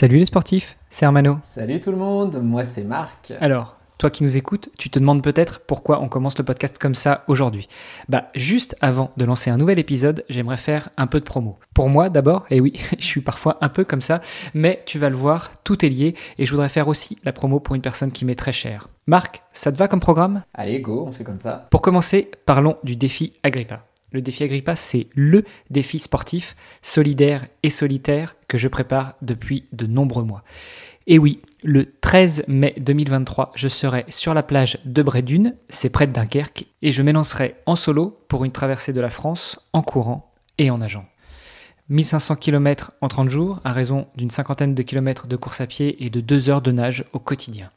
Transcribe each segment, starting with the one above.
Salut les sportifs, c'est Hermano. Salut tout le monde, moi c'est Marc. Alors, toi qui nous écoutes, tu te demandes peut-être pourquoi on commence le podcast comme ça aujourd'hui. Bah, juste avant de lancer un nouvel épisode, j'aimerais faire un peu de promo. Pour moi d'abord, et oui, je suis parfois un peu comme ça, mais tu vas le voir, tout est lié et je voudrais faire aussi la promo pour une personne qui m'est très chère. Marc, ça te va comme programme? Allez, go, on fait comme ça. Pour commencer, parlons du défi Agrippa. Le défi Agrippa, c'est le défi sportif, solidaire et solitaire que je prépare depuis de nombreux mois. Et oui, le 13 mai 2023, je serai sur la plage de Brédune, c'est près de Dunkerque, et je m'élancerai en solo pour une traversée de la France en courant et en nageant. 1500 km en 30 jours, à raison d'une cinquantaine de kilomètres de course à pied et de deux heures de nage au quotidien.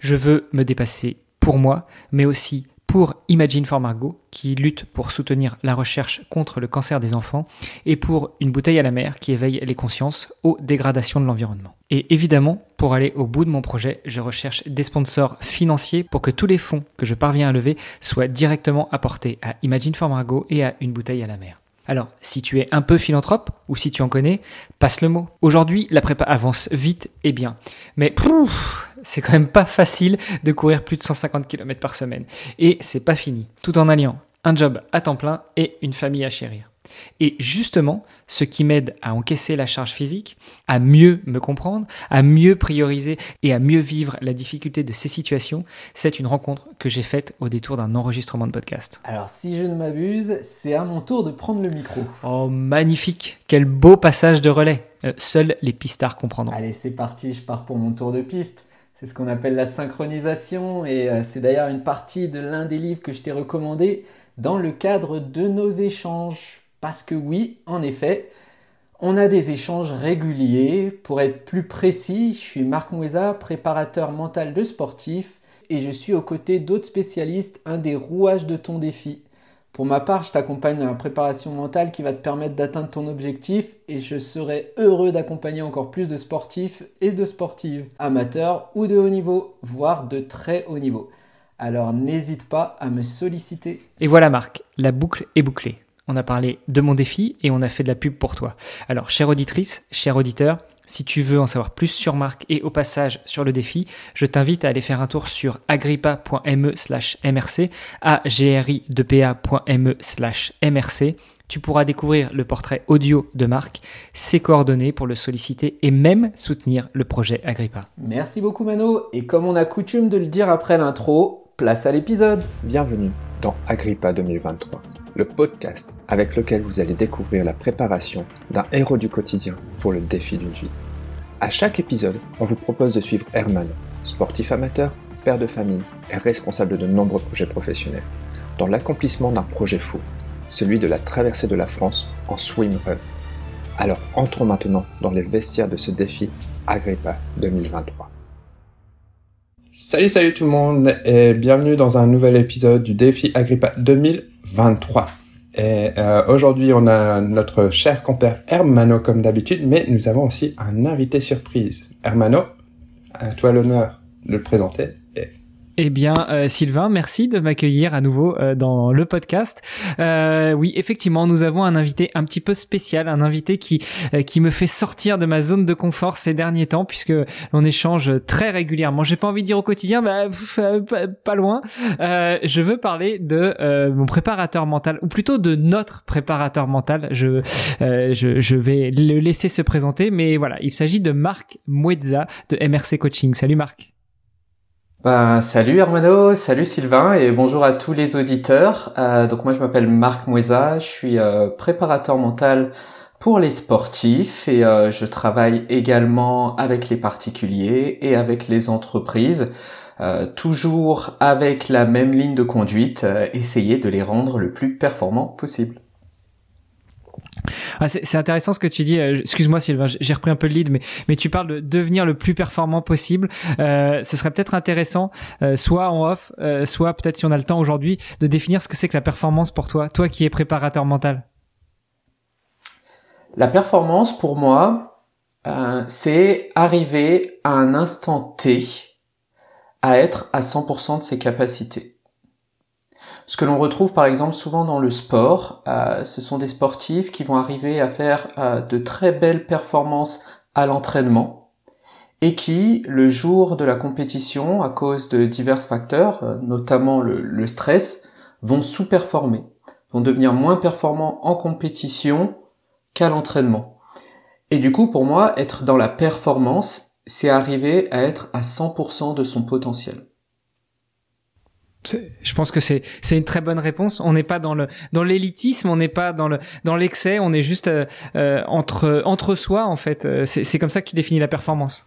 Je veux me dépasser pour moi, mais aussi pour Imagine for Margot, qui lutte pour soutenir la recherche contre le cancer des enfants, et pour Une bouteille à la mer, qui éveille les consciences aux dégradations de l'environnement. Et évidemment, pour aller au bout de mon projet, je recherche des sponsors financiers pour que tous les fonds que je parviens à lever soient directement apportés à Imagine for Margot et à Une bouteille à la mer. Alors, si tu es un peu philanthrope, ou si tu en connais, passe le mot. Aujourd'hui, la prépa avance vite et bien. Mais c'est quand même pas facile de courir plus de 150 km par semaine. Et c'est pas fini. Tout en alliant un job à temps plein et une famille à chérir. Et justement, ce qui m'aide à encaisser la charge physique, à mieux me comprendre, à mieux prioriser et à mieux vivre la difficulté de ces situations, c'est une rencontre que j'ai faite au détour d'un enregistrement de podcast. Alors si je ne m'abuse, c'est à mon tour de prendre le micro. Oh magnifique, quel beau passage de relais. Euh, seuls les pistards comprendront. Allez, c'est parti, je pars pour mon tour de piste. C'est ce qu'on appelle la synchronisation et euh, c'est d'ailleurs une partie de l'un des livres que je t'ai recommandé dans le cadre de nos échanges. Parce que oui, en effet, on a des échanges réguliers. Pour être plus précis, je suis Marc Moueza, préparateur mental de sportifs, et je suis aux côtés d'autres spécialistes, un des rouages de ton défi. Pour ma part, je t'accompagne dans la préparation mentale qui va te permettre d'atteindre ton objectif et je serai heureux d'accompagner encore plus de sportifs et de sportives, amateurs ou de haut niveau, voire de très haut niveau. Alors n'hésite pas à me solliciter. Et voilà Marc, la boucle est bouclée on a parlé de mon défi et on a fait de la pub pour toi. Alors, chère auditrice, cher auditeur, si tu veux en savoir plus sur Marc et au passage sur le défi, je t'invite à aller faire un tour sur agrippa.me slash mrc, agri2pa.me slash mrc. Tu pourras découvrir le portrait audio de Marc, ses coordonnées pour le solliciter et même soutenir le projet Agrippa. Merci beaucoup Mano, et comme on a coutume de le dire après l'intro, place à l'épisode. Bienvenue dans Agrippa 2023 le podcast avec lequel vous allez découvrir la préparation d'un héros du quotidien pour le défi d'une vie. À chaque épisode, on vous propose de suivre Herman, sportif amateur, père de famille et responsable de nombreux projets professionnels, dans l'accomplissement d'un projet fou, celui de la traversée de la France en swim run. Alors entrons maintenant dans les vestiaires de ce défi Agrippa 2023. Salut salut tout le monde et bienvenue dans un nouvel épisode du défi Agrippa 2023. 23. Et euh, aujourd'hui, on a notre cher compère Hermano comme d'habitude, mais nous avons aussi un invité surprise. Hermano, à toi l'honneur de le présenter. Eh bien, euh, Sylvain, merci de m'accueillir à nouveau euh, dans le podcast. Euh, oui, effectivement, nous avons un invité un petit peu spécial, un invité qui qui me fait sortir de ma zone de confort ces derniers temps, puisque l'on échange très régulièrement. J'ai pas envie de dire au quotidien, bah, pas, loin. je veux parler de mon préparateur mental, ou plutôt de notre préparateur mental. Je, je je vais le laisser se présenter, mais voilà, il s'agit de Marc Muezza de MRC Coaching. Salut Marc. Ben, salut Hermano, salut Sylvain et bonjour à tous les auditeurs. Euh, donc moi je m'appelle Marc Moueza, je suis euh, préparateur mental pour les sportifs et euh, je travaille également avec les particuliers et avec les entreprises, toujours avec la même ligne de conduite, essayer de les rendre le plus performants possible. Ah, c'est intéressant ce que tu dis. Euh, excuse-moi Sylvain, j'ai repris un peu le lead, mais, tu parles de devenir le plus performant possible. Euh, ce serait peut-être intéressant, euh, soit en off, euh, soit peut-être si on a le temps aujourd'hui, de définir ce que c'est que la performance pour toi, toi qui es préparateur mental. La performance pour moi, c'est arriver à un instant T à être à 100% de ses capacités. Ce que l'on retrouve par exemple souvent dans le sport, euh, ce sont des sportifs qui vont arriver à faire euh, de très belles performances à l'entraînement, et qui, le jour de la compétition, à cause de divers facteurs, euh, notamment le, stress, vont sous-performer, vont devenir moins performants en compétition qu'à l'entraînement. Et du coup, pour moi, être dans la performance, c'est arriver à être à 100% de son potentiel. Je pense que c'est c'est une très bonne réponse. On n'est pas dans le dans l'élitisme, on n'est pas dans le dans l'excès, on est juste euh, euh, entre entre soi en fait. C'est c'est comme ça que tu définis la performance.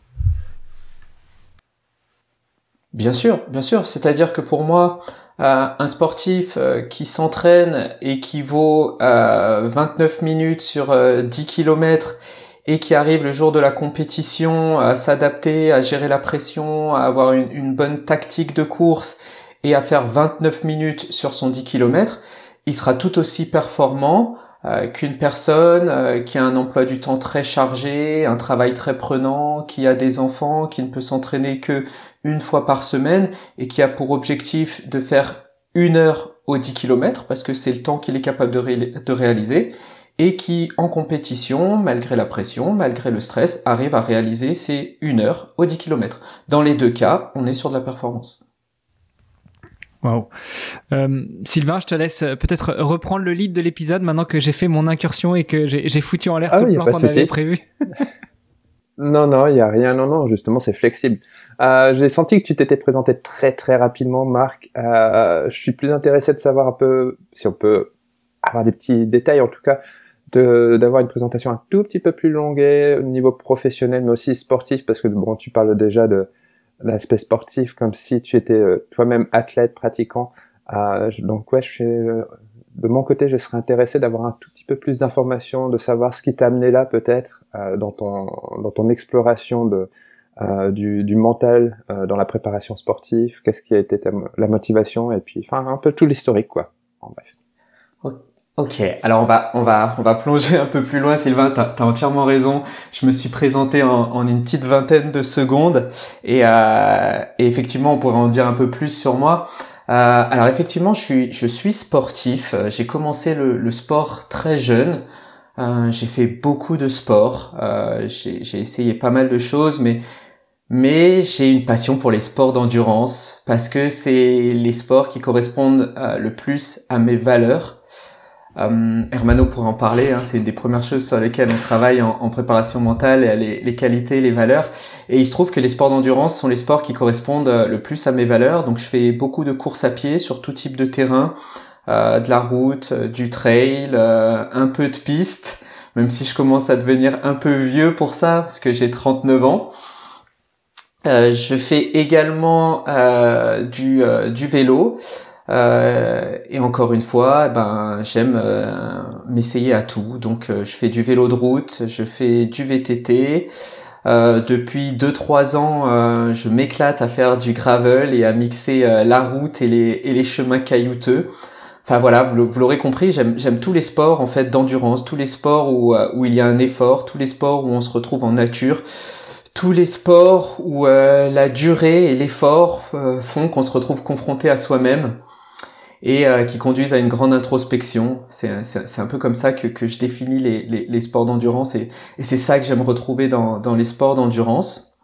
Bien sûr, bien sûr. C'est-à-dire que pour moi, euh, un sportif euh, qui s'entraîne et qui vaut euh, 29 minutes sur 10 km et qui arrive le jour de la compétition à s'adapter, à gérer la pression, à avoir une, bonne tactique de course et à faire 29 minutes sur son 10 km, il sera tout aussi performant euh, qu'une personne euh, qui a un emploi du temps très chargé, un travail très prenant, qui a des enfants, qui ne peut s'entraîner que une fois par semaine et qui a pour objectif de faire une heure aux 10 km parce que c'est le temps qu'il est capable de, réaliser et qui, en compétition, malgré la pression, malgré le stress, arrive à réaliser ces une heure aux 10 km. Dans les deux cas, on est sur de la performance. Wow. Euh, Sylvain, je te laisse euh, peut-être reprendre le lead de l'épisode maintenant que j'ai fait mon incursion et que j'ai foutu en l'air ah tout le plan qu'on avait prévu. non, non, il y a rien. Non, non, justement, c'est flexible. Euh, j'ai senti que tu t'étais présenté très, très rapidement, Marc. Euh, je suis plus intéressé de savoir un peu si on peut avoir des petits détails, en tout cas, d'avoir une présentation un tout petit peu plus longue au niveau professionnel, mais aussi sportif, parce que bon, tu parles déjà de l'aspect sportif comme si tu étais euh, toi-même athlète, pratiquant. Euh, donc ouais, je suis, euh, de mon côté, je serais intéressé d'avoir un tout petit peu plus d'informations, de savoir ce qui t'a amené là peut-être dans ton dans ton exploration de du, du, mental dans la préparation sportive. Qu'est-ce qui a été la motivation et puis enfin un peu tout l'historique quoi. En bref. Ok, alors on va on va on va plonger un peu plus loin, Sylvain. T'as as entièrement raison. Je me suis présenté en, en une petite vingtaine de secondes et, euh, et, effectivement on pourrait en dire un peu plus sur moi. Euh, alors effectivement, je suis je suis sportif. J'ai commencé le, le, sport très jeune. Euh, j'ai fait beaucoup de sport. Euh, j'ai essayé pas mal de choses, mais mais j'ai une passion pour les sports d'endurance parce que c'est les sports qui correspondent euh, le plus à mes valeurs. Euh, Hermano pourrait en parler, hein, c'est une des premières choses sur lesquelles on travaille en, préparation mentale, les, les, qualités, les valeurs. Et il se trouve que les sports d'endurance sont les sports qui correspondent euh, le plus à mes valeurs. Donc je fais beaucoup de courses à pied sur tout type de terrain, euh, de la route, euh, du trail, euh, un peu de piste, même si je commence à devenir un peu vieux pour ça, parce que j'ai 39 ans. je fais également du, du vélo. Euh, et encore une fois, ben j'aime euh, m'essayer à tout. Donc euh, je fais du vélo de route, je fais du VTT. depuis 2-3 ans, je m'éclate à faire du gravel et à mixer la route et les, et les chemins caillouteux. Enfin voilà, vous l'aurez compris, j'aime tous les sports en fait d'endurance, tous les sports où, où il y a un effort, tous les sports où on se retrouve en nature, tous les sports où la durée et l'effort font qu'on se retrouve confronté à soi-même et euh, qui conduisent à une grande introspection. C'est un peu comme ça que, que je définis les, les, les sports d'endurance et, et c'est ça que j'aime retrouver dans, dans les sports d'endurance.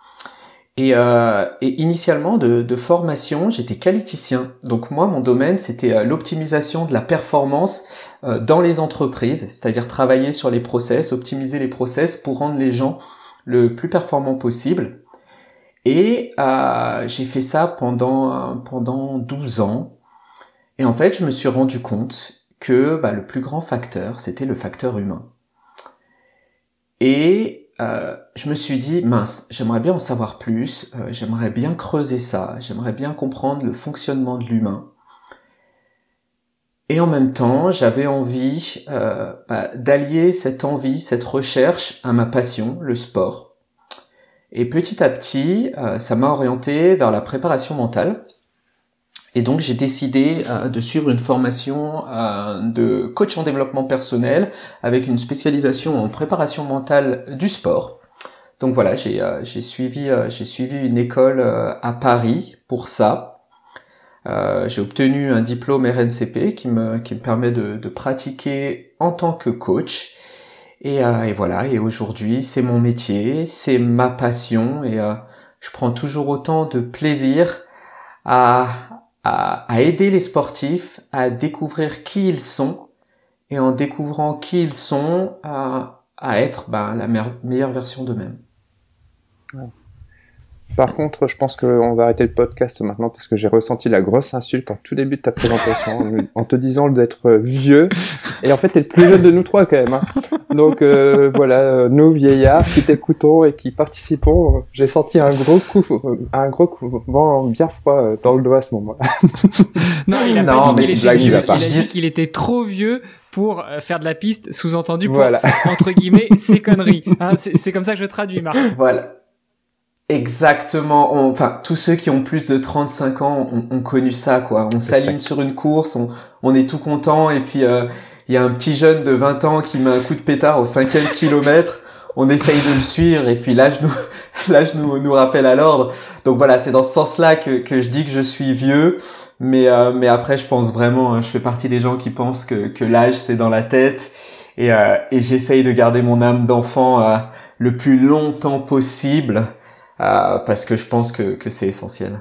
Et, euh, et, initialement de, de formation, j'étais qualiticien. Donc moi, mon domaine, c'était euh, l'optimisation de la performance euh, dans les entreprises, c'est-à-dire travailler sur les process, optimiser les process pour rendre les gens le plus performants possible. Et euh, j'ai fait ça pendant pendant 12 ans. Et en fait, je me suis rendu compte que bah, le plus grand facteur, c'était le facteur humain. Et euh, je me suis dit, mince, j'aimerais bien en savoir plus, euh, j'aimerais bien creuser ça, j'aimerais bien comprendre le fonctionnement de l'humain. Et en même temps, j'avais envie euh, bah, d'allier cette envie, cette recherche à ma passion, le sport. Et petit à petit, ça m'a orienté vers la préparation mentale. Et donc j'ai décidé euh, de suivre une formation euh, de coach en développement personnel avec une spécialisation en préparation mentale du sport. Donc voilà, j'ai euh, suivi j'ai suivi une école à Paris pour ça. j'ai obtenu un diplôme RNCP qui me qui me permet de, de pratiquer en tant que coach. Et, et voilà, et aujourd'hui c'est mon métier, c'est ma passion et je prends toujours autant de plaisir à, à, à aider les sportifs à découvrir qui ils sont et en découvrant qui ils sont à, être ben, la meilleure version d'eux-mêmes. Par contre, je pense qu'on va arrêter le podcast maintenant parce que j'ai ressenti la grosse insulte en tout début de ta présentation en te disant d'être vieux. Et en fait, t'es le plus jeune de nous trois quand même. Hein. Donc euh, voilà, euh, nous vieillards qui t'écoutons et qui participons, j'ai senti un gros coup, un gros coup, vent bien froid euh, dans le doigt à ce moment-là. non, il a pas dit qu'il était, il a dit qu'il était trop vieux pour faire de la piste, sous-entendu pour, voilà. entre guillemets, ses conneries. Hein, c'est comme ça que je traduis, Marc. Voilà. Exactement. enfin, tous ceux qui ont plus de 35 ans ont, connu ça, quoi. On s'aligne sur une course, on, on, est tout content, et puis euh, il y a un petit jeune de 20 ans qui met un coup de pétard au cinquième kilomètre. On essaye de le suivre, et puis l'âge nous, l'âge nous, nous rappelle à l'ordre. Donc voilà, c'est dans ce sens-là que, que je dis que je suis vieux. Mais, euh, mais après, je pense vraiment, hein, je fais partie des gens qui pensent que, que l'âge c'est dans la tête, et, euh, et j'essaye de garder mon âme d'enfant le plus longtemps possible. Euh, parce que je pense que, que c'est essentiel.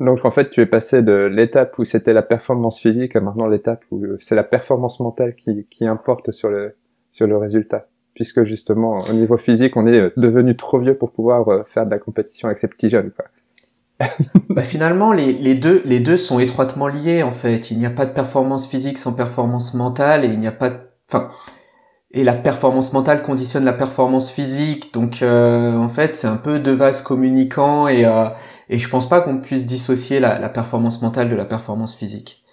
Donc en fait, tu es passé de l'étape où c'était la performance physique à maintenant l'étape où c'est la performance mentale qui, qui importe sur le, sur le résultat. Puisque justement, au niveau physique, on est devenu trop vieux pour pouvoir euh, faire de la compétition avec ces petits jeunes. Quoi. bah finalement, les, les, deux, les deux sont étroitement liés en fait. Il n'y a pas de performance physique sans performance mentale et il n'y a pas de... Enfin, et la performance mentale conditionne la performance physique. Donc euh, en fait, c'est un peu deux vases communicants et euh, et je pense pas qu'on puisse dissocier la, la, performance mentale de la performance physique.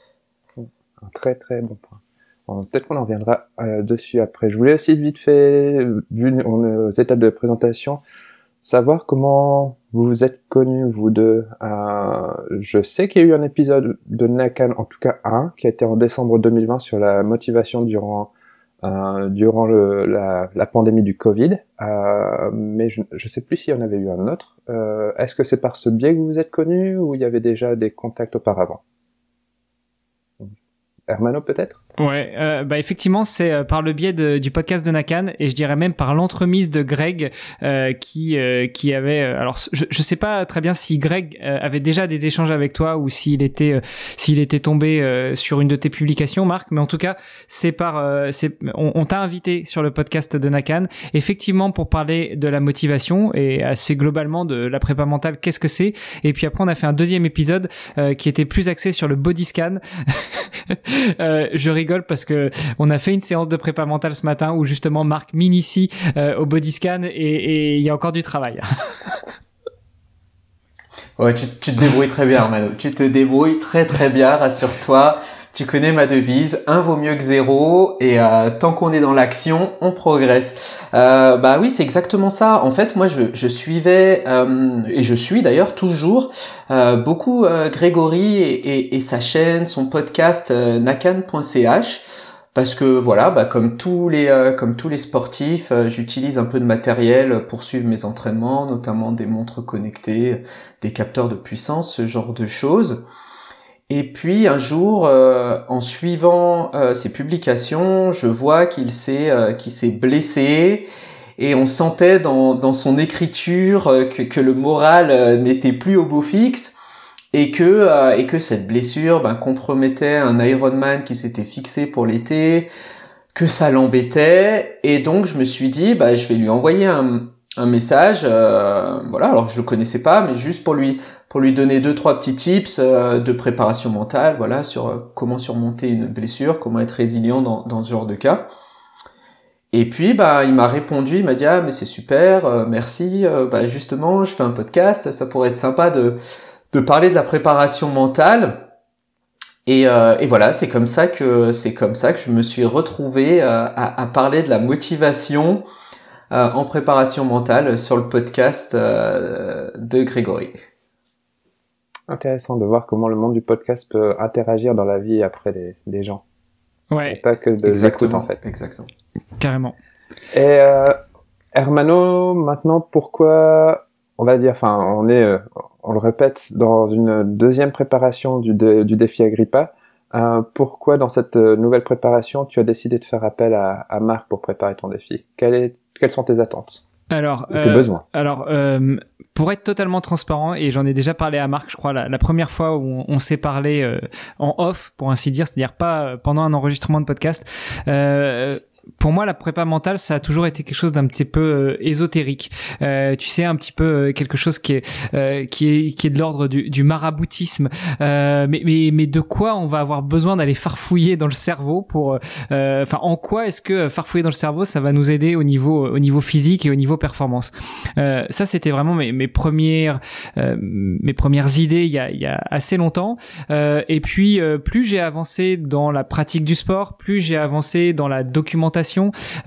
Un très très bon point. Peut-être qu'on en reviendra euh, dessus après. Je voulais aussi vite fait, vu nos étapes de présentation, savoir comment vous vous êtes connus vous deux. Euh, je sais qu'il y a eu un épisode de Nakan, en tout cas un, qui a été en décembre 2020 sur la motivation durant euh, durant le, la, la, pandémie du Covid, euh, mais je ne sais plus s'il y en avait eu un autre. Euh, Est-ce que c'est par ce biais que vous vous êtes connus ou il y avait déjà des contacts auparavant? Hermano peut-être? Ouais, euh, bah effectivement, c'est euh, par le biais de, du podcast de Nakan et je dirais même par l'entremise de Greg euh, qui euh, qui avait. alors, je, je sais pas très bien si Greg avait déjà des échanges avec toi ou s'il était s'il était tombé sur une de tes publications, Marc. Mais en tout cas, c'est par c'est on, on t'a invité sur le podcast de Nakan effectivement pour parler de la motivation et assez globalement de la prépa mentale. Qu'est-ce que c'est Et puis après, on a fait un deuxième épisode qui était plus axé sur le body scan. je parce que on a fait une séance de prépa mentale ce matin où justement Marc m'initie euh, au body scan et il y a encore du travail. ouais, tu, tu, te débrouilles très bien, Mano. Tu te débrouilles très très bien, rassure-toi. Tu connais ma devise, un vaut mieux que zéro, et euh, tant qu'on est dans l'action, on progresse. Euh, bah oui, c'est exactement ça. En fait, moi, je, je suivais, euh, et je suis d'ailleurs toujours, euh, beaucoup euh, Grégory et, et, et, sa chaîne, son podcast nakan.ch. Parce que voilà, bah, comme tous les comme tous les sportifs, j'utilise un peu de matériel pour suivre mes entraînements, notamment des montres connectées, des capteurs de puissance, ce genre de choses. Et puis un jour, euh, en suivant euh, ses publications, je vois qu'il s'est euh, qu'il s'est blessé. Et on sentait dans, dans son écriture que, que le moral n'était plus au beau fixe. Et que et que cette blessure ben, compromettait un Ironman qui s'était fixé pour l'été, que ça l'embêtait. Et donc je me suis dit bah je vais lui envoyer un, un message, voilà, alors je le connaissais pas, mais juste pour lui pour lui donner deux trois petits tips euh, de préparation mentale, voilà, sur euh, comment surmonter une blessure, comment être résilient dans, dans ce genre de cas. Et puis bah il m'a répondu, il m'a dit ah mais c'est super, euh, merci, bah justement je fais un podcast, ça pourrait être sympa de de parler de la préparation mentale. Et, et voilà, c'est comme ça que c'est comme ça que je me suis retrouvé à, à, parler de la motivation en préparation mentale sur le podcast de Grégory intéressant de voir comment le monde du podcast peut interagir dans la vie après des, des gens. Ouais. Et pas que de l'écoute en fait. Exactement. Carrément. Et euh, Hermano, maintenant pourquoi on va dire, enfin on est, euh, on le répète, dans une deuxième préparation du, du défi Agrippa. Euh, pourquoi dans cette nouvelle préparation tu as décidé de faire appel à, à Marc pour préparer ton défi? Quelle est, Quelles sont tes attentes? Alors, euh, besoin. alors euh, pour être totalement transparent, et j'en ai déjà parlé à Marc, je crois, la, première fois où on, s'est parlé euh, en off, pour ainsi dire, c'est-à-dire pas pendant un enregistrement de podcast, euh, pour moi, la prépa mentale, ça a toujours été quelque chose d'un petit peu euh, ésotérique. Euh, tu sais, un petit peu euh, quelque chose qui est euh, qui est qui est de l'ordre du, du, maraboutisme. mais, mais mais de quoi on va avoir besoin d'aller farfouiller dans le cerveau pour, enfin, en quoi est-ce que farfouiller dans le cerveau, ça va nous aider au niveau au niveau physique et au niveau performance? ça, c'était vraiment mes, mes premières mes premières idées il y a il y a assez longtemps. et puis, plus j'ai avancé dans la pratique du sport, plus j'ai avancé dans la documentation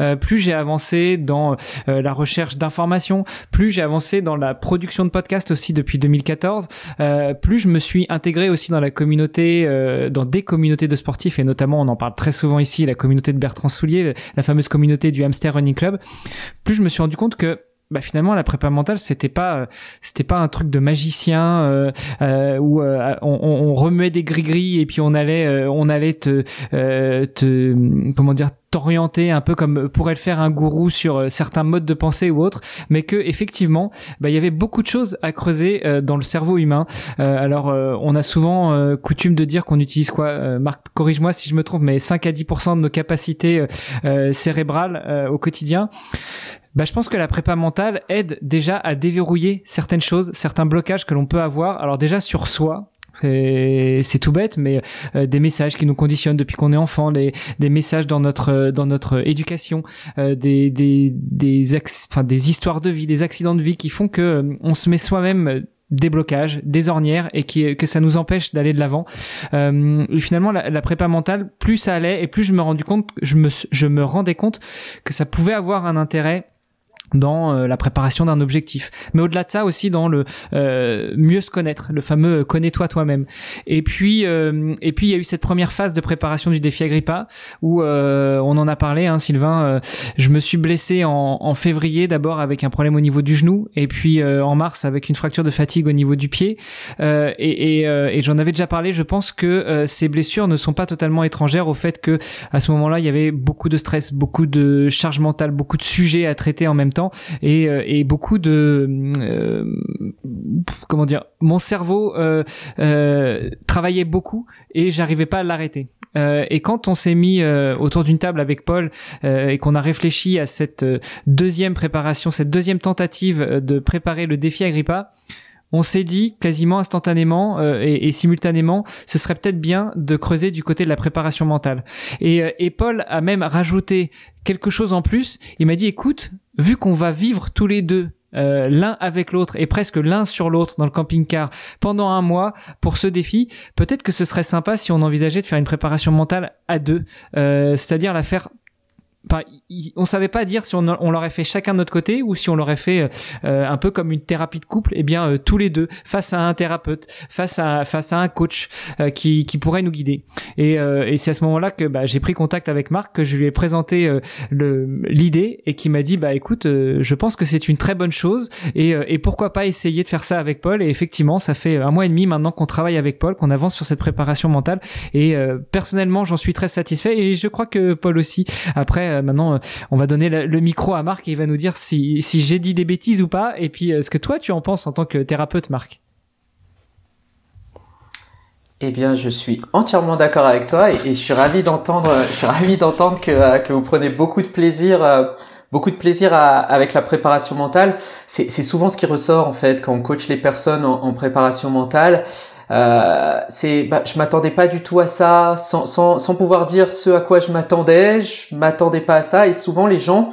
euh, plus j'ai avancé dans euh, la recherche d'informations, plus j'ai avancé dans la production de podcasts aussi depuis 2014, euh, plus je me suis intégré aussi dans la communauté, dans des communautés de sportifs et notamment on en parle très souvent ici, la communauté de Bertrand Soulier, la fameuse communauté du Hamster Running Club. Plus je me suis rendu compte que bah finalement la prépa mentale c'était pas c'était pas un truc de magicien euh, euh, où euh, on, on, remuait des gris gris et puis on allait euh, on allait te te comment dire t'orienter un peu comme pourrait le faire un gourou sur certains modes de pensée ou autres. Mais que effectivement bah, il y avait beaucoup de choses à creuser dans le cerveau humain. Alors on a souvent coutume de dire qu'on utilise quoi Marc corrige-moi si je me trompe mais 5 à 10% de nos capacités cérébrales au quotidien bah, je pense que la prépa mentale aide déjà à déverrouiller certaines choses, certains blocages que l'on peut avoir. Alors déjà sur soi, c'est tout bête, mais euh, des messages qui nous conditionnent depuis qu'on est enfant, des, des messages dans notre dans notre éducation, euh, des des des, enfin, des histoires de vie, des accidents de vie qui font que euh, on se met soi-même des blocages, des ornières et qui, que ça nous empêche d'aller de l'avant. Euh, finalement, la, la, prépa mentale, plus ça allait et plus je me rendu compte, je me, je me rendais compte que ça pouvait avoir un intérêt dans euh, la préparation d'un objectif. Mais au-delà de ça aussi dans le euh, mieux se connaître, le fameux euh, connais-toi toi-même. Et puis euh, et puis il y a eu cette première phase de préparation du défi Agrippa où euh, on en a parlé, hein, Sylvain. je me suis blessé en, en février d'abord avec un problème au niveau du genou et puis en mars avec une fracture de fatigue au niveau du pied. et, et, et j'en avais déjà parlé. Je pense que ces blessures ne sont pas totalement étrangères au fait que à ce moment-là il y avait beaucoup de stress, beaucoup de charge mentale, beaucoup de sujets à traiter en même temps et, euh, et beaucoup de euh, comment dire mon cerveau euh, travaillait beaucoup et j'arrivais pas à l'arrêter. Et quand on s'est mis autour d'une table avec Paul et qu'on a réfléchi à cette deuxième préparation, cette deuxième tentative de préparer le défi Agrippa, on s'est dit quasiment instantanément et, simultanément, ce serait peut-être bien de creuser du côté de la préparation mentale. Et, et Paul a même rajouté quelque chose en plus. Il m'a dit, écoute, vu qu'on va vivre tous les deux euh, l'un avec l'autre et presque l'un sur l'autre dans le camping-car pendant un mois pour ce défi, peut-être que ce serait sympa si on envisageait de faire une préparation mentale à deux, euh, c'est-à-dire la faire Enfin, on savait pas dire si on, l'aurait fait chacun de notre côté ou si on l'aurait fait euh, un peu comme une thérapie de couple, et eh bien euh, tous les deux face à un thérapeute, face à face à un coach euh, qui, qui pourrait nous guider. Et, et c'est à ce moment-là que bah, j'ai pris contact avec Marc, que je lui ai présenté le l'idée et qui m'a dit bah écoute, je pense que c'est une très bonne chose et, et pourquoi pas essayer de faire ça avec Paul. Et effectivement, ça fait un mois et demi maintenant qu'on travaille avec Paul, qu'on avance sur cette préparation mentale. Et personnellement, j'en suis très satisfait et je crois que Paul aussi. Après euh, maintenant, euh, on va donner le, micro à Marc et il va nous dire si, j'ai dit des bêtises ou pas. Et puis, euh, ce que toi, tu en penses en tant que thérapeute, Marc? Eh bien, je suis entièrement d'accord avec toi et, je suis ravi d'entendre, d'entendre que, vous prenez beaucoup de plaisir, beaucoup de plaisir avec la préparation mentale. C'est souvent ce qui ressort en fait quand on coach les personnes en préparation mentale. Euh, c'est, bah, je m'attendais pas du tout à ça, sans, sans, sans pouvoir dire ce à quoi je m'attendais. Je m'attendais pas à ça. Et souvent les gens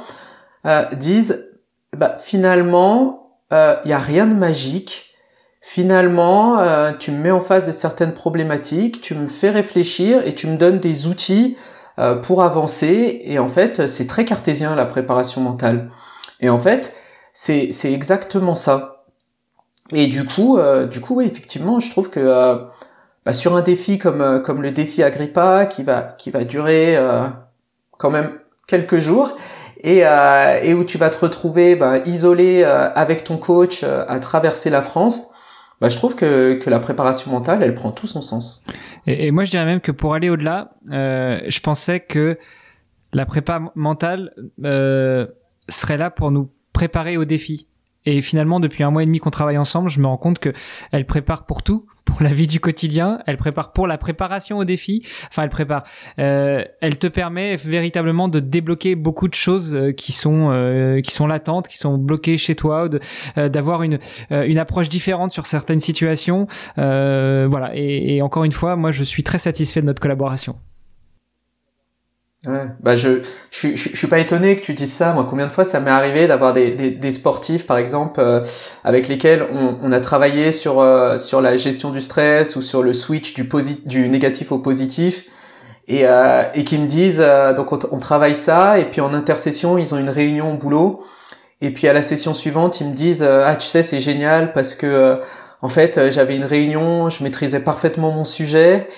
euh, disent, bah, finalement, il euh, y a rien de magique. Finalement, euh, tu me mets en face de certaines problématiques, tu me fais réfléchir et tu me donnes des outils euh, pour avancer. Et en fait, c'est très cartésien la préparation mentale. Et en fait, c'est, c'est exactement ça. Et du coup, euh, du coup, oui, effectivement, je trouve que euh, bah, sur un défi comme euh, comme le défi Agrippa, qui va qui va durer quand même quelques jours, et, et où tu vas te retrouver bah, isolé avec ton coach à traverser la France, bah, je trouve que, que la préparation mentale, elle prend tout son sens. Et, et moi, je dirais même que pour aller au-delà, je pensais que la prépa mentale serait là pour nous préparer au défi. Et finalement, depuis un mois et demi qu'on travaille ensemble, je me rends compte que elle prépare pour tout, pour la vie du quotidien, elle prépare pour la préparation au défi. Enfin, elle prépare. Euh, elle te permet véritablement de débloquer beaucoup de choses euh, qui sont euh, qui sont latentes, qui sont bloquées chez toi, euh, d'avoir une une approche différente sur certaines situations. voilà. Et encore une fois, moi, je suis très satisfait de notre collaboration. Ouais, bah je, je, je, suis pas étonné que tu dises ça. Moi, combien de fois ça m'est arrivé d'avoir des, des, des, sportifs, par exemple, euh, avec lesquels on, on, a travaillé sur euh, sur la gestion du stress ou sur le switch du posit du négatif au positif, et euh, et qui me disent donc on, on, travaille ça, et puis en intercession ils ont une réunion au boulot, et puis à la session suivante ils me disent ah tu sais c'est génial parce que en fait j'avais une réunion, je maîtrisais parfaitement mon sujet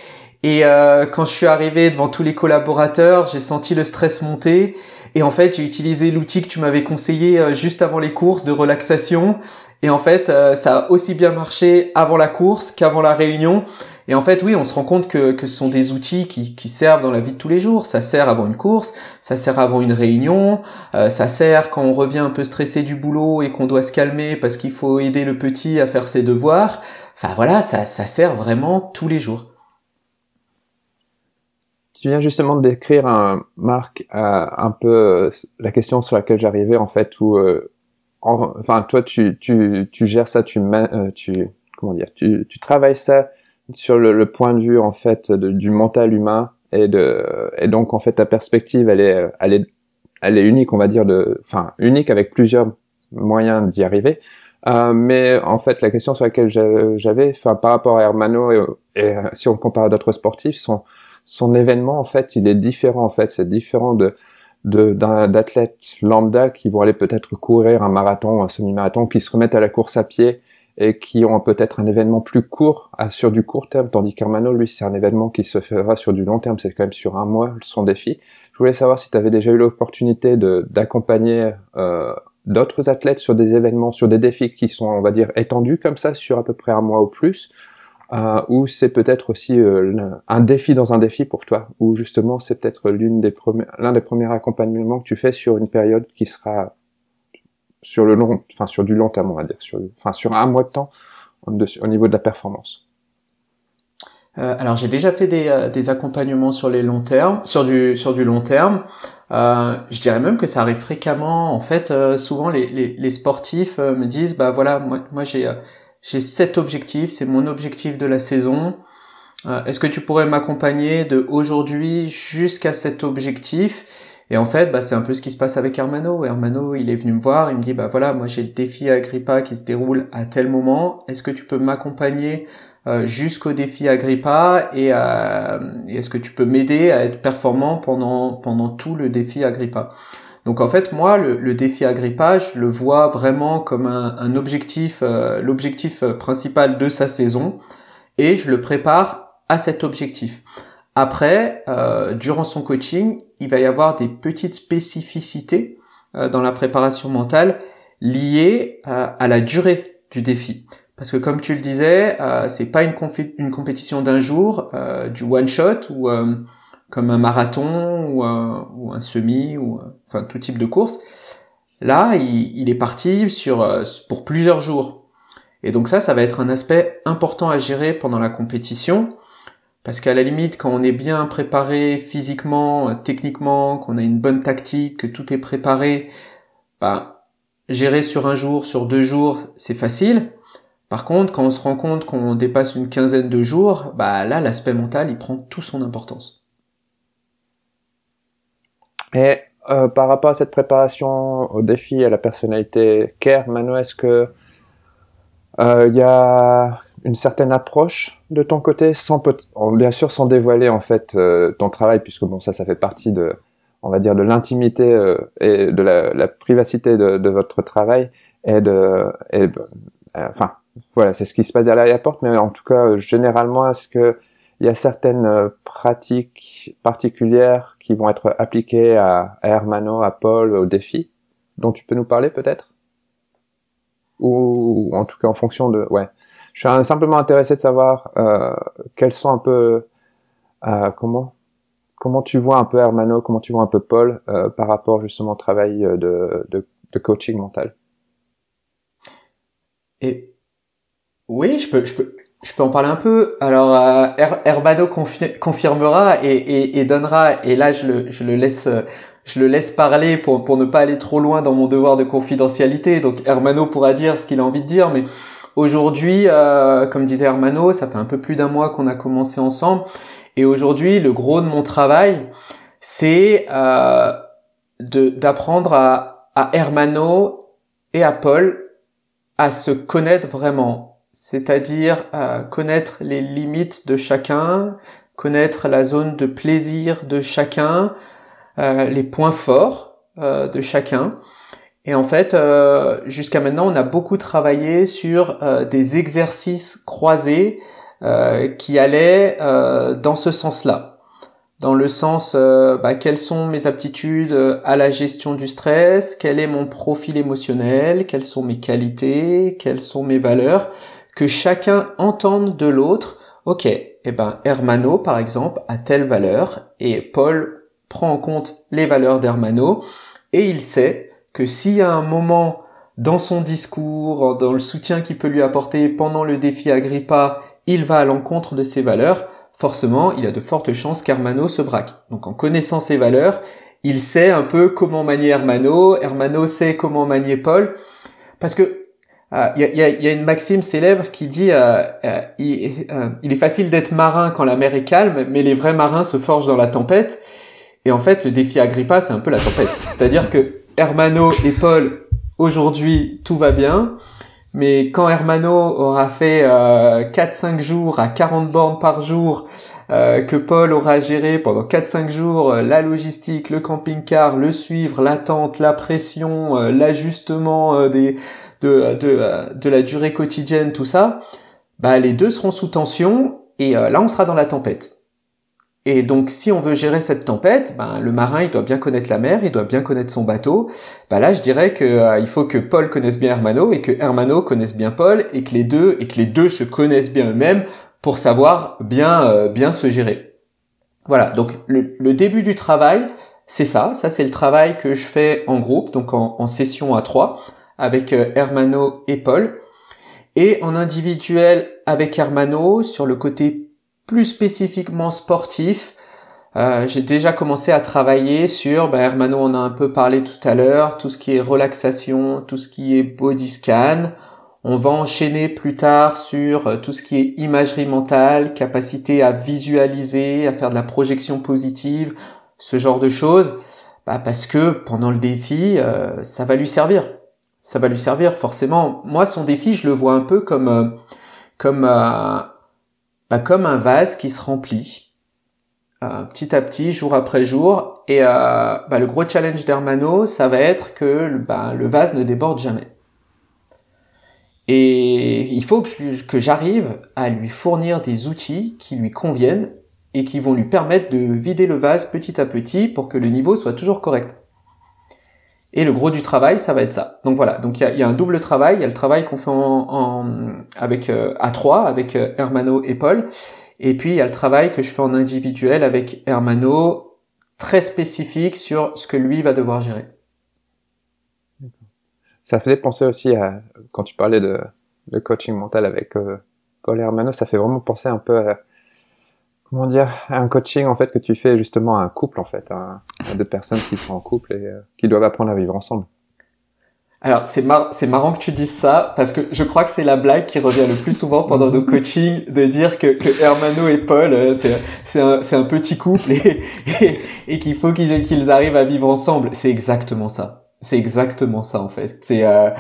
et euh, quand je suis arrivé devant tous les collaborateurs, j'ai senti le stress monter. Et en fait, j'ai utilisé l'outil que tu m'avais conseillé euh, juste avant les courses de relaxation. Et en fait, euh, ça a aussi bien marché avant la course qu'avant la réunion. Et en fait, oui, on se rend compte que, que ce sont des outils qui, qui, servent dans la vie de tous les jours. Ça sert avant une course, ça sert avant une réunion, ça sert quand on revient un peu stressé du boulot et qu'on doit se calmer parce qu'il faut aider le petit à faire ses devoirs. Enfin voilà, ça, ça sert vraiment tous les jours. Tu viens justement de décrire un Marc euh, un peu euh, la question sur laquelle j'arrivais en fait où euh, enfin toi tu, tu, tu gères ça tu tu comment dire tu, tu travailles ça sur le, le point de vue en fait du mental humain et de et donc en fait ta perspective elle est elle est elle est unique on va dire de enfin unique avec plusieurs moyens d'y arriver. Euh, mais en fait, la question sur laquelle j'avais, enfin, par rapport à Hermano et si on compare à d'autres sportifs, sont son événement en fait il est différent en fait. C'est différent de d'athlètes lambda qui vont aller peut-être courir un marathon un semi-marathon qui se remettent à la course à pied et qui ont peut-être un événement plus court sur du court terme. Tandis qu'Hermano lui c'est un événement qui se fera sur du long terme. C'est quand même sur un mois son défi. Je voulais savoir si tu avais déjà eu l'opportunité d'accompagner euh, d'autres athlètes sur des événements sur des défis qui sont on va dire étendus comme ça sur à peu près un mois ou plus euh, ou c'est peut-être aussi euh, un défi dans un défi pour toi, ou justement c'est peut-être l'une des l'un des premiers accompagnements que tu fais sur une période qui sera sur le long, enfin sur du long terme on va dire, sur, enfin sur un mois de temps au niveau de la performance. Euh, alors j'ai déjà fait des, euh, des, accompagnements sur les longs termes, sur du sur du long terme. Euh, je dirais même que ça arrive fréquemment. En fait, souvent les, les, les sportifs me disent bah voilà moi moi j'ai j'ai cet objectif, c'est mon objectif de la saison. Euh, est-ce que tu pourrais m'accompagner de aujourd'hui jusqu'à cet objectif? Et en fait, bah, c'est un peu ce qui se passe avec Hermano. Hermano, il est venu me voir, il me dit, bah voilà, moi j'ai le défi Agrippa qui se déroule à tel moment. Est-ce que tu peux m'accompagner euh, jusqu'au défi Agrippa et, euh, et est-ce que tu peux m'aider à être performant pendant pendant tout le défi Agrippa? Donc en fait, moi, le, défi agrippage, je le vois vraiment comme un, objectif, euh, l'objectif euh, principal de sa saison, et je le prépare à cet objectif. Après, euh, durant son coaching, il va y avoir des petites spécificités dans la préparation mentale liées à la durée du défi. Parce que comme tu le disais, c'est pas une, une compétition d'un jour, du one shot ou comme un marathon ou un, semi ou enfin tout type de course. Là, il, est parti sur euh, pour plusieurs jours. Et donc ça, ça va être un aspect important à gérer pendant la compétition. Parce qu'à la limite, quand on est bien préparé physiquement, euh, techniquement, qu'on a une bonne tactique, que tout est préparé, bah, gérer sur un jour, sur deux jours, c'est facile. Par contre, quand on se rend compte qu'on dépasse une quinzaine de jours, bah là, l'aspect mental, il prend tout son importance. Et euh, par rapport à cette préparation au défi, à la personnalité care, Mano, est-ce que euh, il y a une certaine approche de ton côté, sans bien sûr sans dévoiler en fait euh, ton travail, puisque bon ça, ça fait partie de, on va dire, de l'intimité et de la, la privacité de, de, votre travail et de, et, enfin voilà, c'est ce qui se passe derrière la porte, mais en tout cas généralement, est-ce que il y a certaines euh, pratiques particulières qui vont être appliquées à, Hermano, à Paul, au défi, dont tu peux nous parler peut-être? Ou, en tout cas en fonction de... Ouais. Je suis simplement intéressé de savoir euh, quels sont un peu... Euh, comment comment tu vois un peu Hermano, comment tu vois un peu Paul euh, par rapport justement au travail de, de, de coaching mental? Et oui, je peux, je peux, je peux en parler un peu. Alors, euh, Herbano confirmera et, et, donnera. Et là, je le, je le laisse, je le laisse parler pour, pour ne pas aller trop loin dans mon devoir de confidentialité. Donc, Hermano pourra dire ce qu'il a envie de dire, mais aujourd'hui, euh, comme disait Hermano, ça fait un peu plus d'un mois qu'on a commencé ensemble. Et aujourd'hui, le gros de mon travail, c'est euh, d'apprendre à, à Hermano et à Paul à se connaître vraiment, c'est-à-dire euh, connaître les limites de chacun, connaître la zone de plaisir de chacun, euh, les points forts euh, de chacun. Et en fait, jusqu'à maintenant, on a beaucoup travaillé sur des exercices croisés qui allaient dans ce sens-là dans le sens bah, quelles sont mes aptitudes à la gestion du stress, quel est mon profil émotionnel, quelles sont mes qualités, quelles sont mes valeurs, que chacun entende de l'autre, ok, eh ben Hermano par exemple a telle valeur et Paul prend en compte les valeurs d'Hermano et il sait que s'il y a un moment dans son discours, dans le soutien qu'il peut lui apporter pendant le défi Agrippa, il va à l'encontre de ses valeurs, forcément, il a de fortes chances qu'Hermano se braque. Donc en connaissant ses valeurs, il sait un peu comment manier Hermano, Hermano sait comment manier Paul, parce que ah, il y, a, une maxime célèbre qui dit euh, euh, euh, il, est facile d'être marin quand la mer est calme, mais les vrais marins se forgent dans la tempête. Et en fait, le défi Agrippa, c'est un peu la tempête. C'est-à-dire que Hermano et Paul, aujourd'hui, tout va bien. Mais quand Hermano aura fait 4-5 jours à 40 bornes par jour, que Paul aura géré pendant 4-5 jours la logistique, le camping-car, le suivre, l'attente, la pression, l'ajustement des de, de, de la durée quotidienne, tout ça, bah, les deux seront sous tension et euh, là on sera dans la tempête. Et donc si on veut gérer cette tempête, ben, le marin il doit bien connaître la mer, il doit bien connaître son bateau. Bah là je dirais que euh, il faut que Paul connaisse bien Hermano et que Hermano connaisse bien Paul et que les deux et que les deux se connaissent bien eux-mêmes pour savoir bien euh, bien se gérer. Voilà donc le, le début du travail c'est ça, ça c'est le travail que je fais en groupe donc en session à trois avec euh, Hermano et Paul, et en individuel avec Hermano sur le côté plus spécifiquement sportif. Euh, j'ai déjà commencé à travailler sur, ben Hermano on a un peu parlé tout à l'heure, tout ce qui est relaxation, tout ce qui est body scan. On va enchaîner plus tard sur euh, tout ce qui est imagerie mentale, capacité à visualiser, à faire de la projection positive, ce genre de choses, bah parce que pendant le défi, ça va lui servir ça va lui servir forcément. Moi, son défi, je le vois un peu comme euh, comme euh, bah, comme un vase qui se remplit euh, petit à petit, jour après jour. Et bah, le gros challenge d'Hermano, ça va être que bah, le vase ne déborde jamais. Et il faut que, que j'arrive à lui fournir des outils qui lui conviennent et qui vont lui permettre de vider le vase petit à petit pour que le niveau soit toujours correct. Et le gros du travail, ça va être ça. Donc voilà, donc il y a, un double travail. Il y a le travail qu'on fait en, avec euh, à trois avec euh, Hermano et Paul, et puis il y a le travail que je fais en individuel avec Hermano, très spécifique sur ce que lui va devoir gérer. Ça fait penser aussi à quand tu parlais de, de coaching mental avec euh, Paul Hermano, ça fait vraiment penser un peu à comment dire, un coaching en fait que tu fais justement à un couple en fait, à, deux personnes qui sont en couple et euh, qui doivent apprendre à vivre ensemble. Alors c'est c'est marrant que tu dises ça parce que je crois que c'est la blague qui revient le plus souvent pendant nos coachings de dire que, Hermano et Paul euh, c'est un, petit couple et, qu'il faut qu'ils arrivent à vivre ensemble. C'est exactement ça. C'est exactement ça en fait. C'est, euh,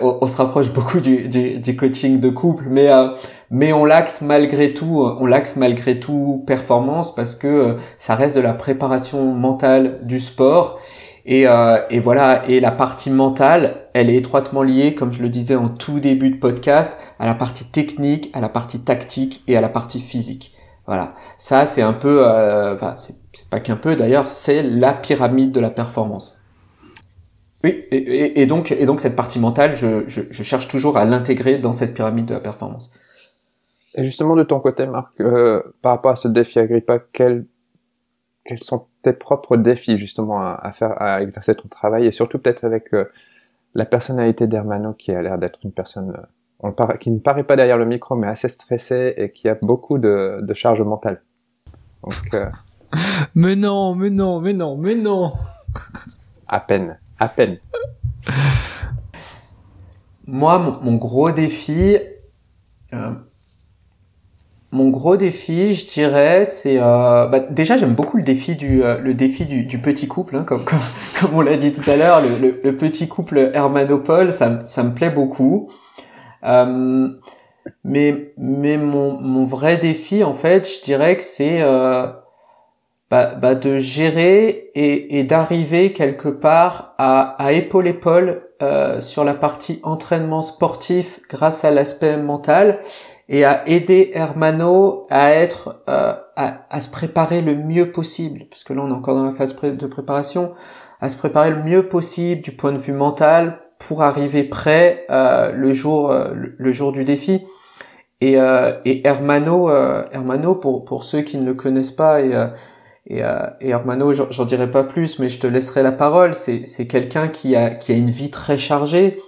on, se rapproche beaucoup du, du, du coaching de couple, mais mais on l'axe malgré tout, on l'axe malgré tout performance parce que euh, ça reste de la préparation mentale du sport et, euh, et voilà. Et la partie mentale, elle est étroitement liée, comme je le disais en tout début de podcast, à la partie technique, à la partie tactique et à la partie physique. Voilà. Ça, c'est un peu, euh, enfin, c'est pas qu'un peu d'ailleurs, c'est la pyramide de la performance. Oui, et, donc, et donc cette partie mentale, je, je, cherche toujours à l'intégrer dans cette pyramide de la performance. Et justement, de ton côté, Marc, euh, par rapport à ce défi Agrippa, quels, quels sont tes propres défis justement à, faire, à exercer ton travail, et surtout peut-être avec euh, la personnalité d'Hermano qui a l'air d'être une personne on qui ne paraît pas derrière le micro mais assez stressée et qui a beaucoup de, de charge mentale. Donc, mais non, mais non, mais non, mais non. À peine, à peine. Moi, mon, gros défi, euh, mon gros défi, je dirais, c'est euh, bah, déjà j'aime beaucoup le défi du euh, le défi du, petit couple, hein, comme, comme, on l'a dit tout à l'heure, le, le, petit couple Hermanopole, ça ça me plaît beaucoup. Euh, mais mais mon mon vrai défi en fait, je dirais que c'est bah, bah, de gérer et, d'arriver quelque part à, à épaule épaule sur la partie entraînement sportif grâce à l'aspect mental et à aider Hermano à être euh, à, à, se préparer le mieux possible parce que là on est encore dans la phase de préparation à se préparer le mieux possible du point de vue mental pour arriver prêt euh, le jour euh, le jour du défi et, euh, et Hermano Hermano pour pour ceux qui ne le connaissent pas et et, euh, et Hermano, j'en dirai pas plus, mais je te laisserai la parole. C'est quelqu'un qui a, qui a une vie très chargée.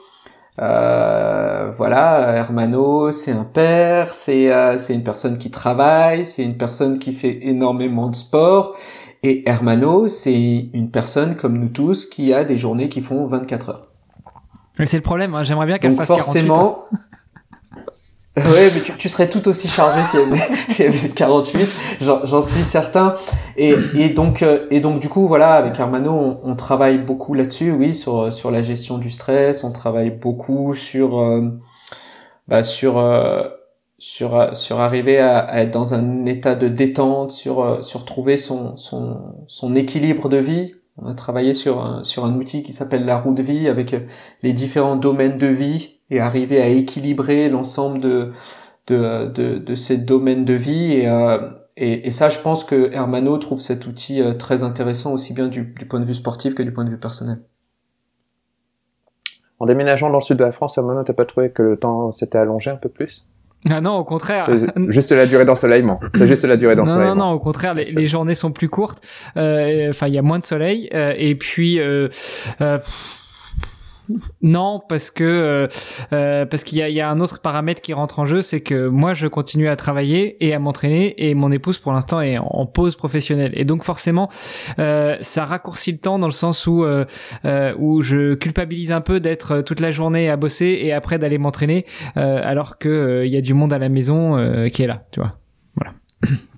Euh, voilà, Hermano, c'est un père, c'est euh, c'est une personne qui travaille, c'est une personne qui fait énormément de sport. Et Hermano, c'est une personne comme nous tous qui a des journées qui font 24 heures. C'est le problème, hein. j'aimerais bien qu'elle fasse forcément, 48 Ouais, mais tu, tu, serais tout aussi chargé si elle faisait, si elle faisait 48, j'en suis certain. Et, et donc, euh, et donc du coup, voilà, avec Armano, on, on travaille beaucoup là-dessus, oui, sur sur la gestion du stress. On travaille beaucoup sur euh, bah, sur euh, sur sur arriver à, à, être dans un état de détente, sur sur trouver son son son équilibre de vie. On a travaillé sur sur un outil qui s'appelle la roue de vie avec les différents domaines de vie et arriver à équilibrer l'ensemble de, de, de, de, ces domaines de vie. Et, euh, et, et, ça, je pense que Hermano trouve cet outil euh, très intéressant aussi bien du, du, point de vue sportif que du point de vue personnel. En déménageant dans le sud de la France, Hermano, t'as pas trouvé que le temps s'était allongé un peu plus? Ah non, au contraire. Juste la durée d'ensoleillement. C'est juste la durée d'ensoleillement. Non, non, non, au contraire, les, les journées sont plus courtes. Euh, enfin, il y a moins de soleil. Euh, et puis, euh, euh non, parce que euh, euh, parce qu'il y a, un autre paramètre qui rentre en jeu, c'est que moi je continue à travailler et à m'entraîner et mon épouse pour l'instant est en, pause professionnelle et donc forcément euh, ça raccourcit le temps dans le sens où où je culpabilise un peu d'être toute la journée à bosser et après d'aller m'entraîner alors que il y a du monde à la maison qui est là, tu vois. Voilà.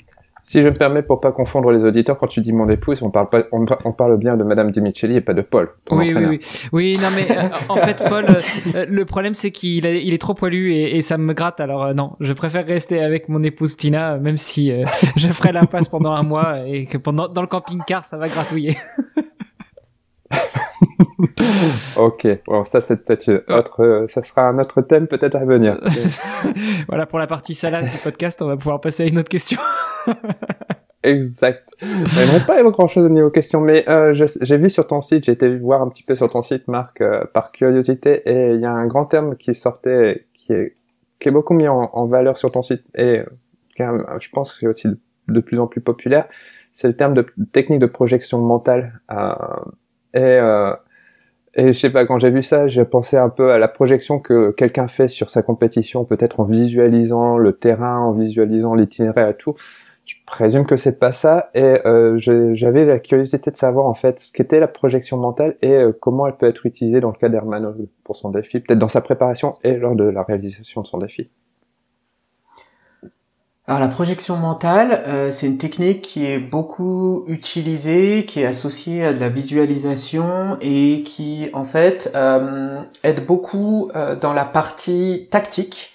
Si je me permets pour pas confondre les auditeurs, quand tu dis mon épouse, on parle pas, on, parle bien de Madame Dimicelli et pas de Paul. Oui, oui, oui, oui. non, mais euh, en fait, Paul, euh, le problème c'est qu'il il est trop poilu et, ça me gratte. Alors euh, non, je préfère rester avec mon épouse Tina, même si je ferai l'impasse pendant un mois et que pendant dans le camping-car ça va gratouiller. ok, bon, ça c'est peut-être autre, ça sera un autre thème peut-être à venir. voilà pour la partie salace du podcast, on va pouvoir passer à une autre question. exact. Mais bon, pas grand chose au niveau question, mais euh, j'ai vu sur ton site, j'ai été voir un petit peu sur ton site, Marc, euh, par curiosité, et il y a un grand terme qui sortait, qui est, qui est beaucoup mis en, valeur sur ton site, et euh, je pense que c'est aussi de, plus en plus populaire, c'est le terme de technique de projection mentale. et et je sais pas, quand j'ai vu ça, j'ai pensé un peu à la projection que quelqu'un fait sur sa compétition, peut-être en visualisant le terrain, en visualisant l'itinéraire et tout. Je présume que c'est pas ça, et euh, j'avais la curiosité de savoir en fait ce qu'était la projection mentale et euh, comment elle peut être utilisée dans le cas d'Hermano pour son défi, peut-être dans sa préparation et lors de la réalisation de son défi. Alors la projection mentale, euh, c'est une technique qui est beaucoup utilisée, qui est associée à de la visualisation et qui en fait euh, aide beaucoup euh, dans la partie tactique.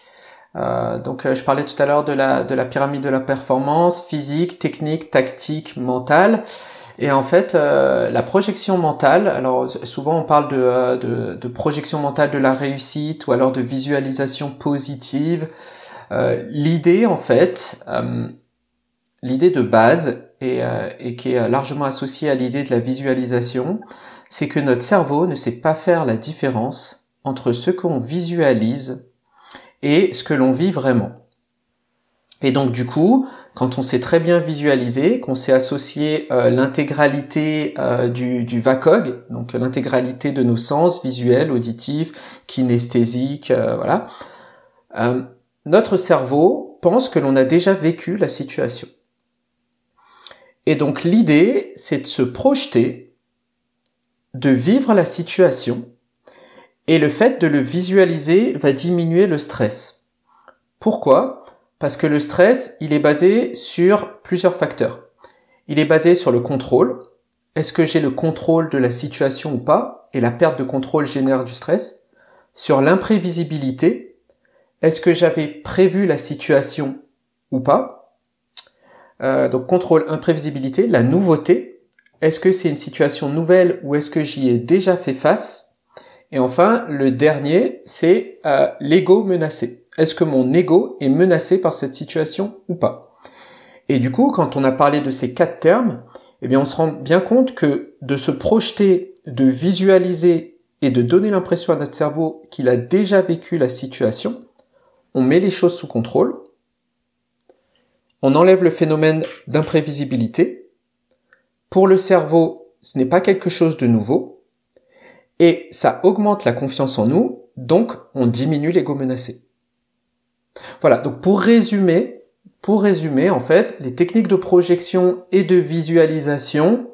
donc je parlais tout à l'heure de la, de la pyramide de la performance, physique, technique, tactique, mentale. Et en fait, la projection mentale, alors souvent on parle de, de, projection mentale de la réussite ou alors de visualisation positive. Euh, l'idée, en fait, euh, l'idée de base et, euh, et, qui est largement associée à l'idée de la visualisation, c'est que notre cerveau ne sait pas faire la différence entre ce qu'on visualise et ce que l'on vit vraiment. Et donc du coup, quand on s'est très bien visualisé, qu'on s'est associé euh, l'intégralité euh, du, du VACOG, donc l'intégralité de nos sens visuels, auditifs, kinesthésiques, euh, voilà, notre cerveau pense que l'on a déjà vécu la situation. Et donc l'idée, c'est de se projeter, de vivre la situation, et le fait de le visualiser va diminuer le stress. Pourquoi? Parce que le stress, il est basé sur plusieurs facteurs. Il est basé sur le contrôle. Est-ce que j'ai le contrôle de la situation ou pas? Et la perte de contrôle génère du stress. Sur l'imprévisibilité. Est-ce que j'avais prévu la situation ou pas? Euh, Donc contrôle, imprévisibilité, la nouveauté. Est-ce que c'est une situation nouvelle ou est-ce que j'y ai déjà fait face? Et enfin, le dernier, c'est euh, l'ego menacé. Est-ce que mon ego est menacé par cette situation ou pas? Et du coup, quand on a parlé de ces quatre termes, eh bien, on se rend bien compte que de se projeter, de visualiser et de donner l'impression à notre cerveau qu'il a déjà vécu la situation, on met les choses sous contrôle, on enlève le phénomène d'imprévisibilité. Pour le cerveau, ce n'est pas quelque chose de nouveau, et ça augmente la confiance en nous, donc on diminue l'ego menacé. Voilà, donc pour résumer, pour résumer, en fait, les techniques de projection et de visualisation,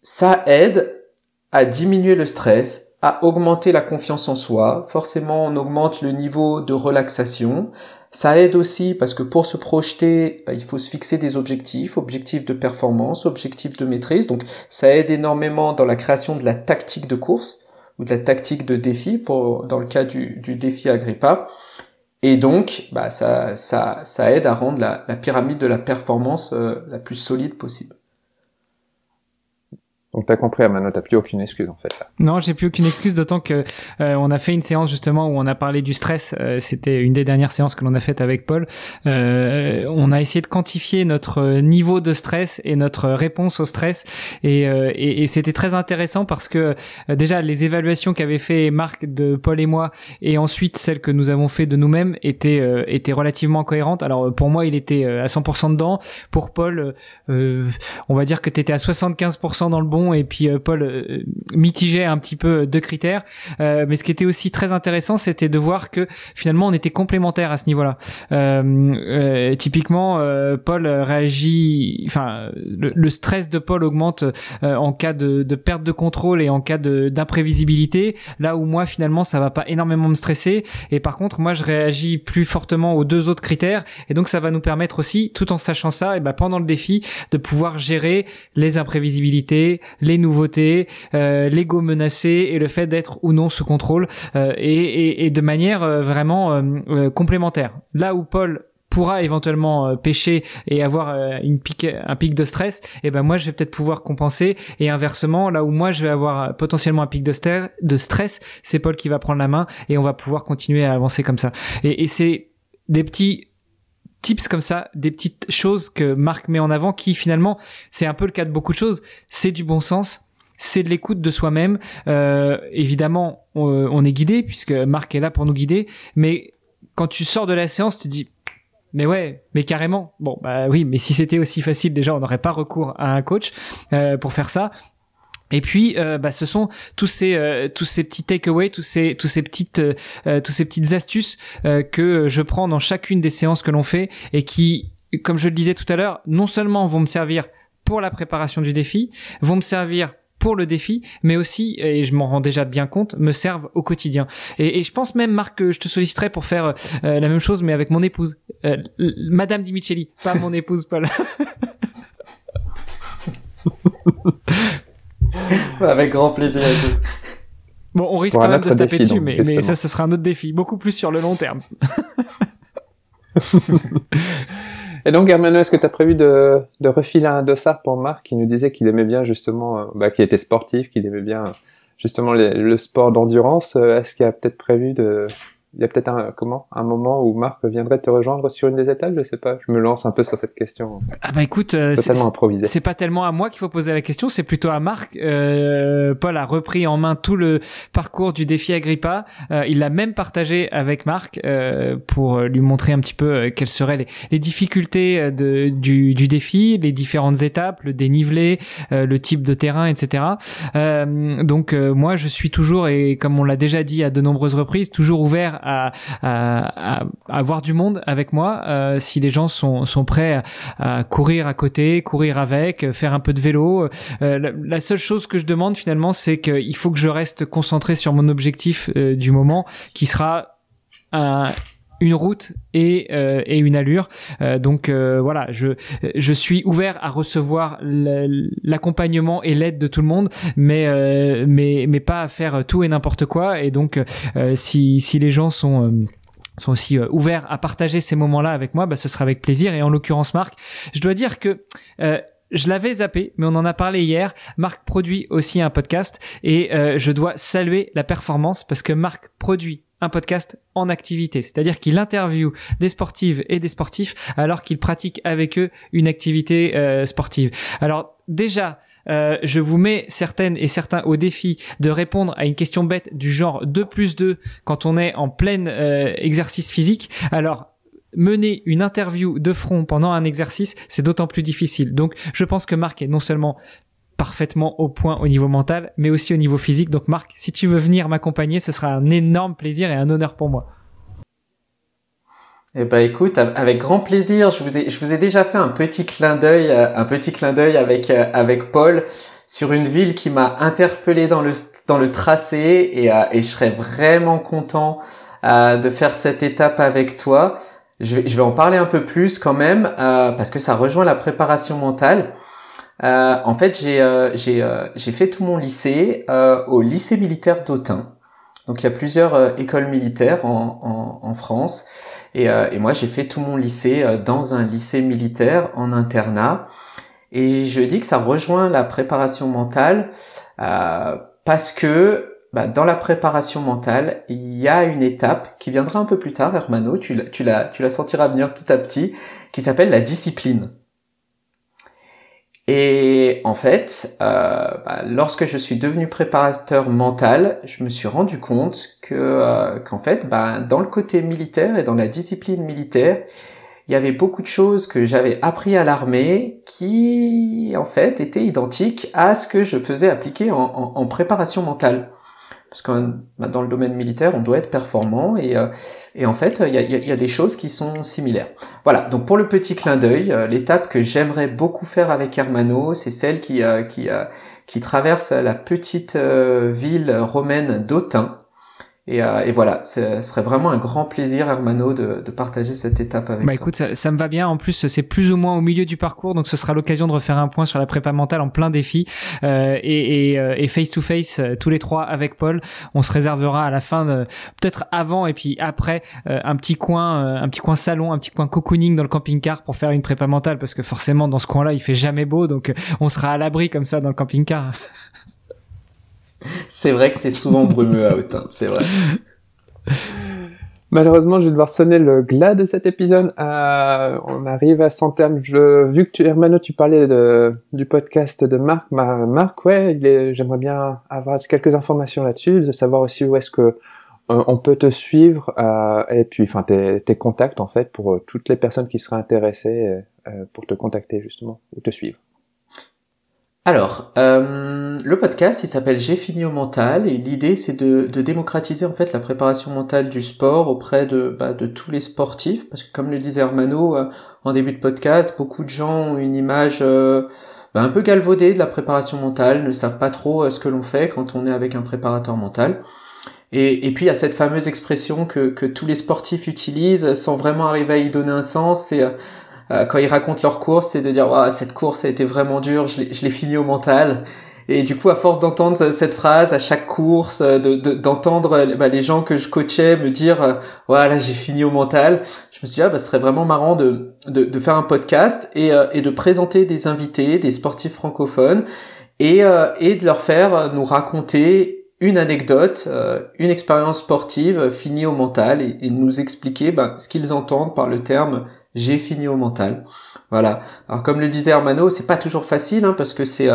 ça aide à diminuer le stress, à augmenter la confiance en soi. Forcément, on augmente le niveau de relaxation. Ça aide aussi parce que pour se projeter, bah, il faut se fixer des objectifs, objectifs de performance, objectifs de maîtrise. Donc, ça aide énormément dans la création de la tactique de course ou de la tactique de défi pour, dans le cas du, du défi Agrippa. Et donc, bah, ça, ça, ça aide à rendre la, la pyramide de la performance euh, la plus solide possible. Donc t'as compris, Amano, t'as plus aucune excuse en fait. Non, j'ai plus aucune excuse, d'autant que euh, on a fait une séance justement où on a parlé du stress. Euh, C'était une des dernières séances que l'on a faites avec Paul. Euh, on a essayé de quantifier notre niveau de stress et notre réponse au stress, et, euh, et, et c'était très intéressant parce que euh, déjà les évaluations qu'avaient fait Marc de Paul et moi, et ensuite celles que nous avons fait de nous-mêmes étaient étaient relativement cohérentes. Alors pour moi, il était à 100% dedans. Pour Paul, on va dire que tu étais à 75% dans le bon et puis euh, Paul euh, mitigeait un petit peu deux critères. Euh, mais ce qui était aussi très intéressant, c'était de voir que finalement on était complémentaires à ce niveau-là. typiquement, Paul réagit, enfin le, stress de Paul augmente en cas de, de, perte de contrôle et en cas d'imprévisibilité. Là où moi finalement ça va pas énormément me stresser. Et par contre moi je réagis plus fortement aux deux autres critères. Et donc ça va nous permettre aussi, tout en sachant ça, et ben pendant le défi, de pouvoir gérer les imprévisibilités, les nouveautés, euh, l'ego menacé et le fait d'être ou non sous contrôle euh, et, et, de manière euh, vraiment complémentaire. Là où Paul pourra éventuellement pêcher et avoir une pique, un pic de stress, et eh ben moi je vais peut-être pouvoir compenser et inversement là où moi je vais avoir potentiellement un pic de, de stress, c'est Paul qui va prendre la main et on va pouvoir continuer à avancer comme ça. Et, et c'est des petits tips comme ça, des petites choses que Marc met en avant qui finalement, c'est un peu le cas de beaucoup de choses, c'est du bon sens, c'est de l'écoute de soi-même. Euh, évidemment, on, est guidé puisque Marc est là pour nous guider, mais quand tu sors de la séance, tu dis mais ouais, mais carrément. Bon, bah oui, mais si c'était aussi facile, déjà, on n'aurait pas recours à un coach euh, pour faire ça. Et puis, euh, bah, ce sont tous ces euh, tous ces petits takeaways, tous ces tous ces petites euh, tous ces petites astuces que je prends dans chacune des séances que l'on fait et qui, comme je le disais tout à l'heure, non seulement vont me servir pour la préparation du défi, vont me servir pour le défi, mais aussi, et je m'en rends déjà bien compte, me servent au quotidien. Et, et je pense même, Marc, que je te solliciterai pour faire la même chose, mais avec mon épouse, Madame Dimicelli, pas mon épouse Paul. Avec grand plaisir. Bon, on risque quand même de se taper dessus, mais, mais ça, ce sera un autre défi, beaucoup plus sur le long terme. Et donc, Hermano, est-ce que tu as prévu de, de refiler un dossard pour Marc qui nous disait qu'il aimait bien justement, euh, bah, qu'il était sportif, qu'il aimait bien justement le sport d'endurance Est-ce qu'il a peut-être prévu de, il y a peut-être un comment? Un moment où Marc viendrait te rejoindre sur une des étapes, je sais pas. Je me lance un peu sur cette question. Ah bah écoute, euh. C'est pas tellement à moi qu'il faut poser la question, c'est plutôt à Marc. Euh, Paul a repris en main tout le parcours du défi Agrippa. Euh, il l'a même partagé avec Marc euh, pour lui montrer un petit peu euh, quelles seraient les, les difficultés de, du, du, défi, les différentes étapes, le dénivelé, le type de terrain, etc. donc moi, je suis toujours et comme on l'a déjà dit à de nombreuses reprises, toujours ouvert à, à, à, avoir du monde avec moi. Euh, si les gens sont, sont prêts à, courir à côté, courir avec, faire un peu de vélo. Euh, la, seule chose que je demande finalement, c'est qu'il faut que je reste concentré sur mon objectif euh, du moment, qui sera un, une route et, euh, et une allure. Euh, donc euh, voilà, je, je suis ouvert à recevoir l'accompagnement et l'aide de tout le monde, mais, mais, mais pas à faire tout et n'importe quoi. Et donc si, si les gens sont sont aussi ouverts à partager ces moments-là avec moi, bah, ce sera avec plaisir. Et en l'occurrence, Marc, je dois dire que je l'avais zappé, mais on en a parlé hier. Marc produit aussi un podcast et je dois saluer la performance parce que Marc produit un podcast en activité, c'est-à-dire qu'il interviewe des sportives et des sportifs alors qu'il pratique avec eux une activité euh, sportive. Alors déjà, euh, je vous mets certaines et certains au défi de répondre à une question bête du genre 2 plus 2 quand on est en plein euh, exercice physique. Alors, mener une interview de front pendant un exercice, c'est d'autant plus difficile. Donc, je pense que Marc est non seulement parfaitement au point au niveau mental, mais aussi au niveau physique. Donc Marc, si tu veux venir m'accompagner, ce sera un énorme plaisir et un honneur pour moi. Eh ben écoute, avec grand plaisir. Je vous ai, je vous ai déjà fait un petit clin d'œil, euh, un petit clin d'œil avec euh, avec Paul sur une ville qui m'a interpellé dans le dans le tracé et, euh, et je serais vraiment content de faire cette étape avec toi. Je vais, je vais en parler un peu plus quand même parce que ça rejoint la préparation mentale. Euh, en fait, j'ai euh, euh, fait tout mon lycée au lycée militaire d'Autun. Donc il y a plusieurs écoles militaires en, France. Et, moi, j'ai fait tout mon lycée dans un lycée militaire en internat. Et je dis que ça rejoint la préparation mentale parce que bah, dans la préparation mentale, il y a une étape qui viendra un peu plus tard, Hermano, tu la, tu tu la sentiras venir petit à petit, qui s'appelle la discipline. Et en fait, euh, bah, lorsque je suis devenu préparateur mental, je me suis rendu compte que euh, qu'en fait, bah, dans le côté militaire et dans la discipline militaire, il y avait beaucoup de choses que j'avais appris à l'armée qui, en fait, étaient identiques à ce que je faisais appliquer en préparation mentale parce que bah, dans le domaine militaire, on doit être performant et, euh, et en fait, il y a, y a, des choses qui sont similaires. Voilà, donc pour le petit clin d'œil, euh, l'étape que j'aimerais beaucoup faire avec Hermano, c'est celle qui, euh, qui, qui traverse la petite ville romaine d'Autun, et, euh, et, voilà, ce serait vraiment un grand plaisir, Hermano, de, de partager cette étape avec bah, toi. écoute, ça, ça, me va bien. En plus, c'est plus ou moins au milieu du parcours, donc ce sera l'occasion de refaire un point sur la prépa mentale en plein défi. Euh, et, et, euh, et, face to face, euh, tous les trois avec Paul, on se réservera à la fin, peut-être avant et puis après, euh, un petit coin, un petit coin salon, un petit coin cocooning dans le camping-car pour faire une prépa mentale, parce que forcément dans ce coin-là, il fait jamais beau, donc on sera à l'abri comme ça dans le camping-car. c'est vrai que c'est souvent brumeux à Autun, c'est vrai. Malheureusement, je vais devoir sonner le glas de cet épisode. Euh, on arrive à son terme. Je, vu que tu, Hermano, tu parlais du podcast de Marc. Marc, ouais, j'aimerais bien avoir quelques informations là-dessus, de savoir aussi où est-ce que euh, on peut te suivre euh, et puis, enfin, tes, tes, contacts en fait pour toutes les personnes qui seraient intéressées pour te contacter justement ou te suivre. Alors, euh, le podcast, il s'appelle J'ai fini au mental et l'idée c'est de, démocratiser en fait la préparation mentale du sport auprès de, bah, tous les sportifs parce que comme le disait Hermano euh, en début de podcast, beaucoup de gens ont une image euh, bah, un peu galvaudée de la préparation mentale, ne savent pas trop ce que l'on fait quand on est avec un préparateur mental. Et, et puis il y a cette fameuse expression que, que tous les sportifs utilisent sans vraiment arriver à y donner un sens, c'est euh, quand ils racontent leur course, c'est de dire cette course a été vraiment dure, je l'ai fini au mental. Et du coup, à force d'entendre cette phrase à chaque course, euh, d'entendre de, bah, les gens que je coachais me dire euh, voilà j'ai fini au mental, je me suis dit ah, bah, ce serait vraiment marrant de, de, de faire un podcast et, et, de présenter des invités, des sportifs francophones et, et de leur faire nous raconter une anecdote, une expérience sportive finie au mental et, nous expliquer ben, ce qu'ils entendent par le terme j'ai fini au mental. Voilà. Alors comme le disait Hermano, c'est pas toujours facile hein, parce que c'est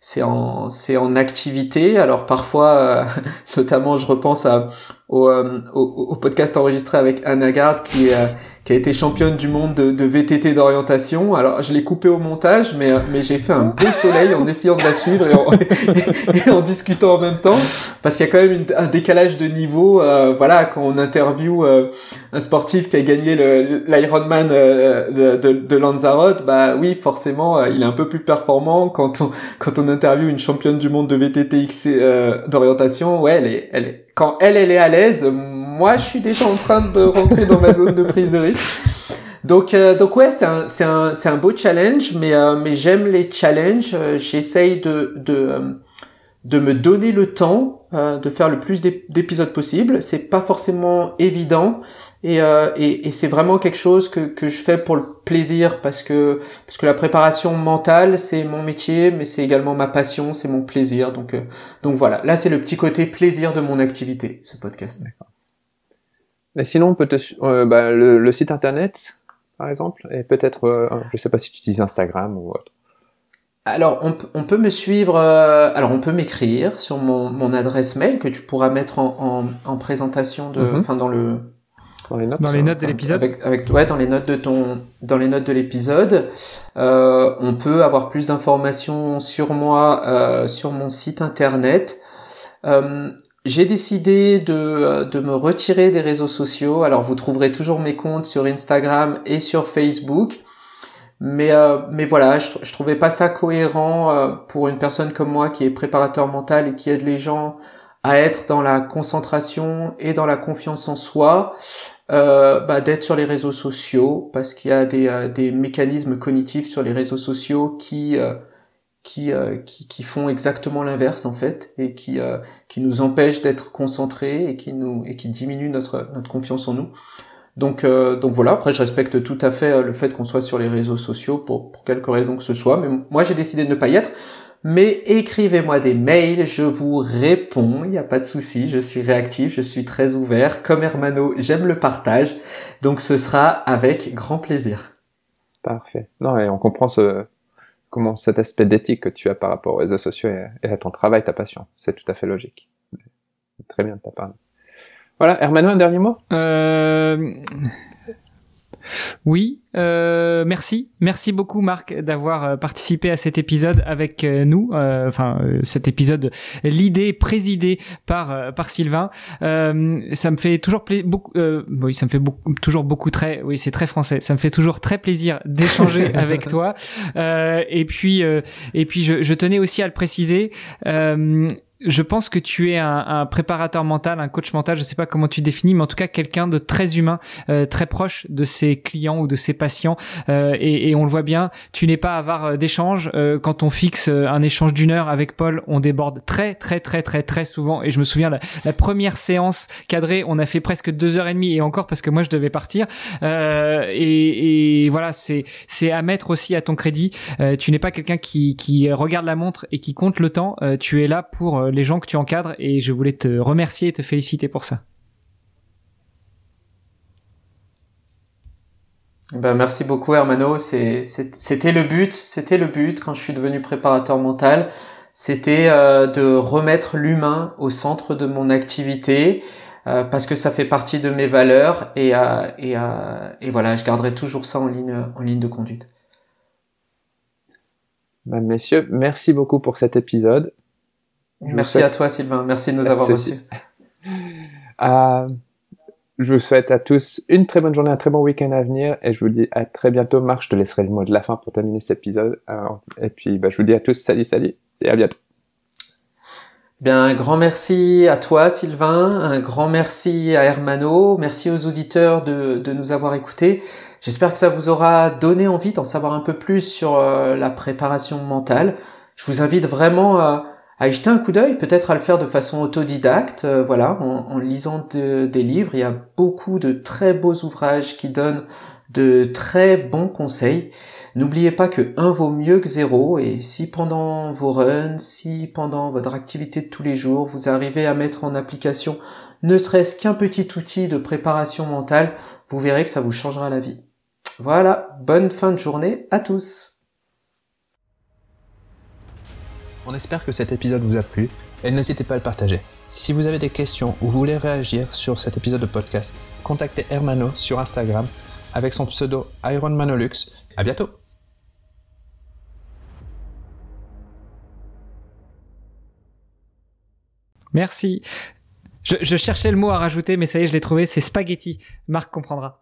c'est en c'est en activité. Alors parfois, notamment, je repense à au, au, podcast enregistré avec Anna Gard qui est qui a été championne du monde de, de VTT d'orientation. Alors, je l'ai coupé au montage, mais, mais j'ai fait un beau soleil en essayant de la suivre et en, et, en discutant en même temps, parce qu'il y a quand même un décalage de niveau. Euh, voilà, quand on interview euh, un sportif qui a gagné l'Ironman euh, de, de, de, Lanzarote, bah oui, forcément, euh, il est un peu plus performant. Quand on, quand on interview une championne du monde de VTT d'orientation, ouais, elle est, elle est, quand elle, elle est à l'aise, moi, je suis déjà en train de rentrer dans ma zone de prise de risque. Donc, euh, donc ouais, c'est un, c'est un, c'est un beau challenge, mais, euh, mais j'aime les challenges. Euh, j'essaye de, de, de me donner le temps de faire le plus d'épisodes possible. C'est pas forcément évident, et, et, et c'est vraiment quelque chose que, que je fais pour le plaisir, parce que, parce que la préparation mentale, c'est mon métier, mais c'est également ma passion, c'est mon plaisir. Donc, donc voilà, là c'est le petit côté plaisir de mon activité, ce podcast. Mais sinon, on peut te, euh, bah, le, site internet, par exemple, et peut-être, euh, je sais pas si tu utilises Instagram ou autre. Alors, on, on peut me suivre, euh, alors on peut m'écrire sur mon, mon, adresse mail que tu pourras mettre en, en, en présentation de, mhm. enfin dans le, dans les notes, dans les notes de l'épisode. Avec, avec, ouais, dans les notes de ton, dans les notes de l'épisode, euh, on peut avoir plus d'informations sur moi euh, sur mon site internet. Euh, j'ai décidé de, de, me retirer des réseaux sociaux. Alors vous trouverez toujours mes comptes sur Instagram et sur Facebook. Mais, euh, mais voilà, je, je trouvais pas ça cohérent euh, pour une personne comme moi qui est préparateur mental et qui aide les gens à être dans la concentration et dans la confiance en soi, euh, bah, d'être sur les réseaux sociaux parce qu'il y a des, des mécanismes cognitifs sur les réseaux sociaux qui qui, euh, qui, qui, font exactement l'inverse en fait et qui, euh, qui nous empêchent d'être concentrés et qui nous et qui diminuent notre, notre confiance en nous. Donc, euh, donc voilà, après je respecte tout à fait le fait qu'on soit sur les réseaux sociaux pour, pour quelque raison que ce soit, mais moi j'ai décidé de ne pas y être. Mais écrivez-moi des mails, je vous réponds, il n'y a pas de souci, je suis réactif, je suis très ouvert. Comme Hermano, j'aime le partage, donc ce sera avec grand plaisir. Parfait. Non, et on comprend ce, comment cet aspect d'éthique que tu as par rapport aux réseaux sociaux et, à ton travail, ta passion. C'est tout à fait logique. Très bien de ta part. Voilà, Hermano, un dernier mot? Euh... Oui, euh, merci, merci beaucoup Marc d'avoir euh, participé à cet épisode avec euh, nous. Euh, enfin, cet épisode, l'idée présidée par par Sylvain. ça me fait toujours beaucoup. oui, ça me fait beaucoup, toujours beaucoup très. Oui, c'est très français. Ça me fait toujours très plaisir d'échanger avec toi. et puis et puis je, je, tenais aussi à le préciser je pense que tu es un, un, préparateur mental, un coach mental, je sais pas comment tu définis, mais en tout cas quelqu'un de très humain, euh, très proche de ses clients ou de ses patients. Euh, et, et, on le voit bien, tu n'es pas avare euh, d'échanges. Euh, quand on fixe euh, un échange d'une heure avec Paul, on déborde très très très très très souvent. Et je me souviens la, la première séance cadrée, on a fait presque deux heures et demie et encore parce que moi je devais partir. Et, et, voilà, c'est c'est à mettre aussi à ton crédit. tu n'es pas quelqu'un qui qui regarde la montre et qui compte le temps. tu es là pour les gens que tu encadres et je voulais te remercier et te féliciter pour ça. Ben, merci beaucoup Hermano, c'était le but, c'était le but quand je suis devenu préparateur mental, c'était euh, de remettre l'humain au centre de mon activité euh, parce que ça fait partie de mes valeurs et, euh, et, et voilà, je garderai toujours ça en ligne, en ligne de conduite. Ben, messieurs, merci beaucoup pour cet épisode. Merci à toi, Sylvain. Merci de nous avoir reçus. Euh, je vous souhaite à tous une très bonne journée, un très bon week-end à venir et je vous dis à très bientôt. Marc, je te laisserai le mot de la fin pour terminer cet épisode. et puis, bah, je vous dis à tous salut, salut et à bientôt. Bien, un grand merci à toi, Sylvain. Un grand merci à Hermano. Merci aux auditeurs de, de nous avoir écoutés. J'espère que ça vous aura donné envie d'en savoir un peu plus sur euh, la préparation mentale. Je vous invite vraiment à à y jeter un coup d'œil, peut-être à le faire de façon autodidacte, euh, voilà, en, lisant des livres. Il y a beaucoup de très beaux ouvrages qui donnent de très bons conseils. N'oubliez pas que 1 vaut mieux que 0 et si pendant vos runs, si pendant votre activité de tous les jours, vous arrivez à mettre en application ne serait-ce qu'un petit outil de préparation mentale, vous verrez que ça vous changera la vie. Voilà, bonne fin de journée à tous. On espère que cet épisode vous a plu et n'hésitez pas à le partager. Si vous avez des questions ou voulez réagir sur cet épisode de podcast, contactez Hermano sur Instagram avec son pseudo Ironmanolux. À bientôt! Merci. Je, cherchais le mot à rajouter, mais ça y est, je l'ai trouvé. C'est spaghetti. Marc comprendra.